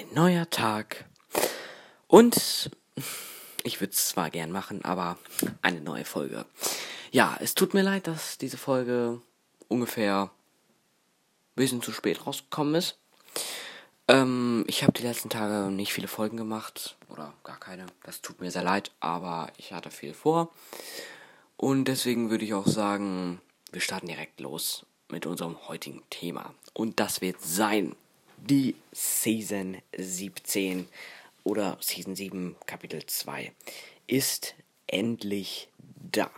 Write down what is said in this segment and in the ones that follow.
ein neuer Tag. Und ich würde es zwar gern machen, aber eine neue Folge. Ja, es tut mir leid, dass diese Folge ungefähr ein bisschen zu spät rausgekommen ist. Ähm, ich habe die letzten Tage nicht viele Folgen gemacht oder gar keine. Das tut mir sehr leid, aber ich hatte viel vor. Und deswegen würde ich auch sagen, wir starten direkt los mit unserem heutigen Thema. Und das wird sein die Season 17 oder Season 7 Kapitel 2 ist endlich da.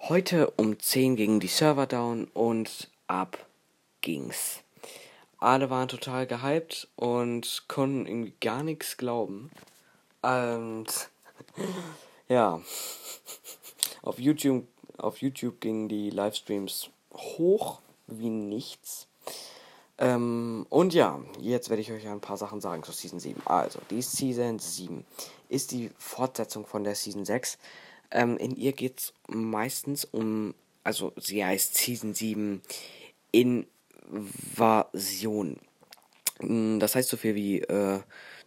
Heute um 10 gingen die Server down und ab ging's. Alle waren total gehypt und konnten irgendwie gar nichts glauben. Und ja, auf YouTube, auf YouTube gingen die Livestreams hoch wie nichts. Ähm, und ja, jetzt werde ich euch ein paar Sachen sagen zu Season 7. Also, die Season 7 ist die Fortsetzung von der Season 6. Ähm, in ihr geht es meistens um, also sie heißt Season 7 Invasion. Hm, das heißt so viel wie, äh,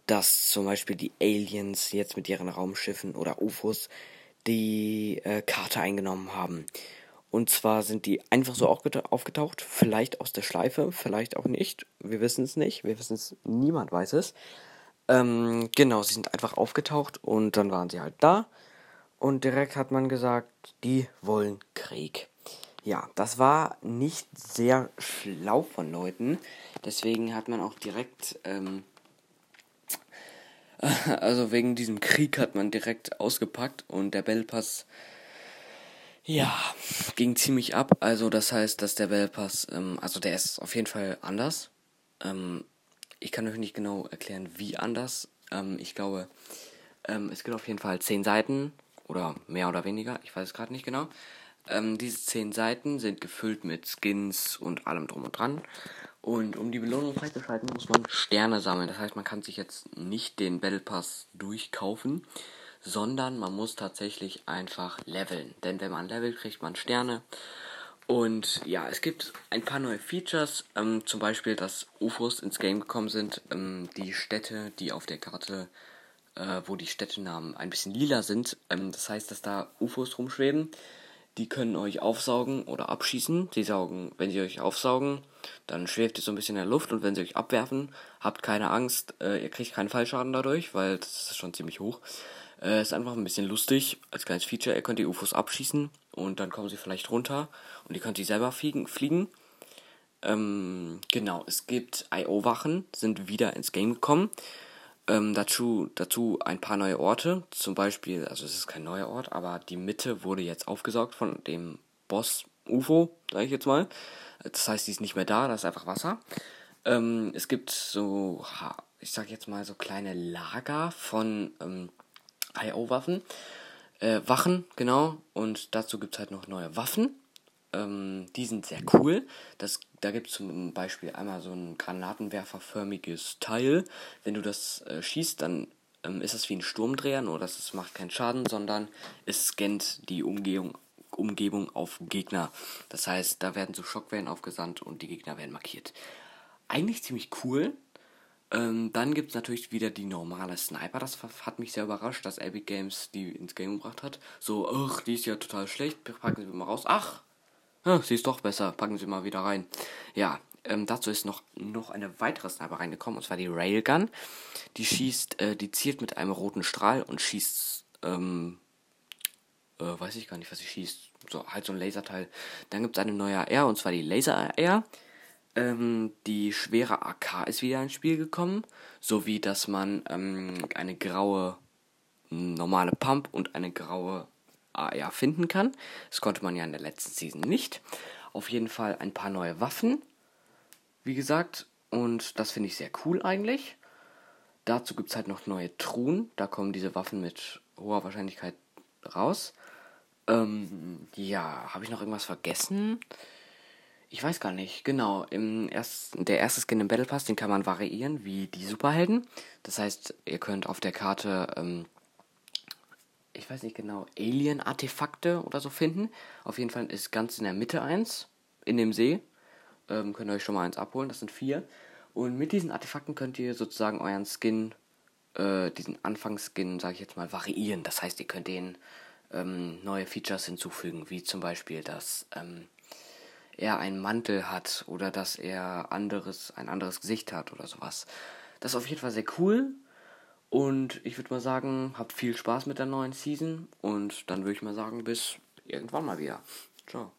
dass zum Beispiel die Aliens jetzt mit ihren Raumschiffen oder UFOs die äh, Karte eingenommen haben. Und zwar sind die einfach so aufgetaucht, vielleicht aus der Schleife, vielleicht auch nicht. Wir wissen es nicht, wir wissen es, niemand weiß es. Ähm, genau, sie sind einfach aufgetaucht und dann waren sie halt da. Und direkt hat man gesagt, die wollen Krieg. Ja, das war nicht sehr schlau von Leuten. Deswegen hat man auch direkt, ähm, also wegen diesem Krieg hat man direkt ausgepackt und der Battle Pass ja, ging ziemlich ab. Also das heißt, dass der Bellpass, ähm, also der ist auf jeden Fall anders. Ähm, ich kann euch nicht genau erklären, wie anders. Ähm, ich glaube, ähm, es gibt auf jeden Fall zehn Seiten oder mehr oder weniger. Ich weiß es gerade nicht genau. Ähm, diese zehn Seiten sind gefüllt mit Skins und allem drum und dran. Und um die Belohnung freizuschalten, muss man Sterne sammeln. Das heißt, man kann sich jetzt nicht den Battle Pass durchkaufen sondern man muss tatsächlich einfach leveln. Denn wenn man levelt, kriegt man Sterne. Und ja, es gibt ein paar neue Features, ähm, zum Beispiel, dass UFOs ins Game gekommen sind. Ähm, die Städte, die auf der Karte, äh, wo die Städtenamen ein bisschen lila sind. Ähm, das heißt, dass da UFOs rumschweben. Die können euch aufsaugen oder abschießen. Sie saugen, wenn sie euch aufsaugen, dann schwebt ihr so ein bisschen in der Luft und wenn sie euch abwerfen, habt keine Angst, äh, ihr kriegt keinen Fallschaden dadurch, weil das ist schon ziemlich hoch. Äh, ist einfach ein bisschen lustig als kleines Feature. Ihr könnt die UFOs abschießen und dann kommen sie vielleicht runter und ihr könnt die selber fliegen. fliegen. Ähm, genau, es gibt IO-Wachen, sind wieder ins Game gekommen. Ähm, dazu, dazu ein paar neue Orte. Zum Beispiel, also es ist kein neuer Ort, aber die Mitte wurde jetzt aufgesaugt von dem Boss UFO, sage ich jetzt mal. Das heißt, die ist nicht mehr da, da ist einfach Wasser. Ähm, es gibt so, ich sag jetzt mal, so kleine Lager von ähm, IO-Waffen. Äh, Wachen, genau. Und dazu gibt es halt noch neue Waffen. Ähm, die sind sehr cool. Das, da gibt es zum Beispiel einmal so ein granatenwerferförmiges Teil. Wenn du das äh, schießt, dann ähm, ist das wie ein Sturmdreher, nur dass es macht keinen Schaden, sondern es scannt die Umgebung, Umgebung auf Gegner. Das heißt, da werden so Schockwellen aufgesandt und die Gegner werden markiert. Eigentlich ziemlich cool. Ähm, dann gibt es natürlich wieder die normale Sniper. Das hat mich sehr überrascht, dass Epic Games die ins Game gebracht hat. So, ach, die ist ja total schlecht, packen sie mal raus. Ach, ja, sie ist doch besser, packen sie mal wieder rein. Ja, ähm, dazu ist noch, noch eine weitere Sniper reingekommen, und zwar die Railgun. Die schießt, äh, die zielt mit einem roten Strahl und schießt, ähm, äh, weiß ich gar nicht, was sie schießt. So, halt so ein Laserteil. Dann gibt es eine neue AR, und zwar die Laser AR. Ähm, die schwere AK ist wieder ins Spiel gekommen, sowie dass man ähm, eine graue normale Pump und eine graue AR finden kann. Das konnte man ja in der letzten Season nicht. Auf jeden Fall ein paar neue Waffen, wie gesagt, und das finde ich sehr cool eigentlich. Dazu gibt es halt noch neue Truhen, da kommen diese Waffen mit hoher Wahrscheinlichkeit raus. Ähm, ja, habe ich noch irgendwas vergessen? Ich weiß gar nicht, genau. Im ersten, der erste Skin im Battle Pass, den kann man variieren wie die Superhelden. Das heißt, ihr könnt auf der Karte, ähm, ich weiß nicht genau, Alien-Artefakte oder so finden. Auf jeden Fall ist ganz in der Mitte eins, in dem See. Ähm, könnt ihr euch schon mal eins abholen, das sind vier. Und mit diesen Artefakten könnt ihr sozusagen euren Skin, äh, diesen Anfangsskin, sage ich jetzt mal, variieren. Das heißt, ihr könnt den ähm, neue Features hinzufügen, wie zum Beispiel, dass ähm, er einen Mantel hat oder dass er anderes, ein anderes Gesicht hat oder sowas. Das ist auf jeden Fall sehr cool. Und ich würde mal sagen, habt viel Spaß mit der neuen Season. Und dann würde ich mal sagen, bis irgendwann mal wieder. Ciao.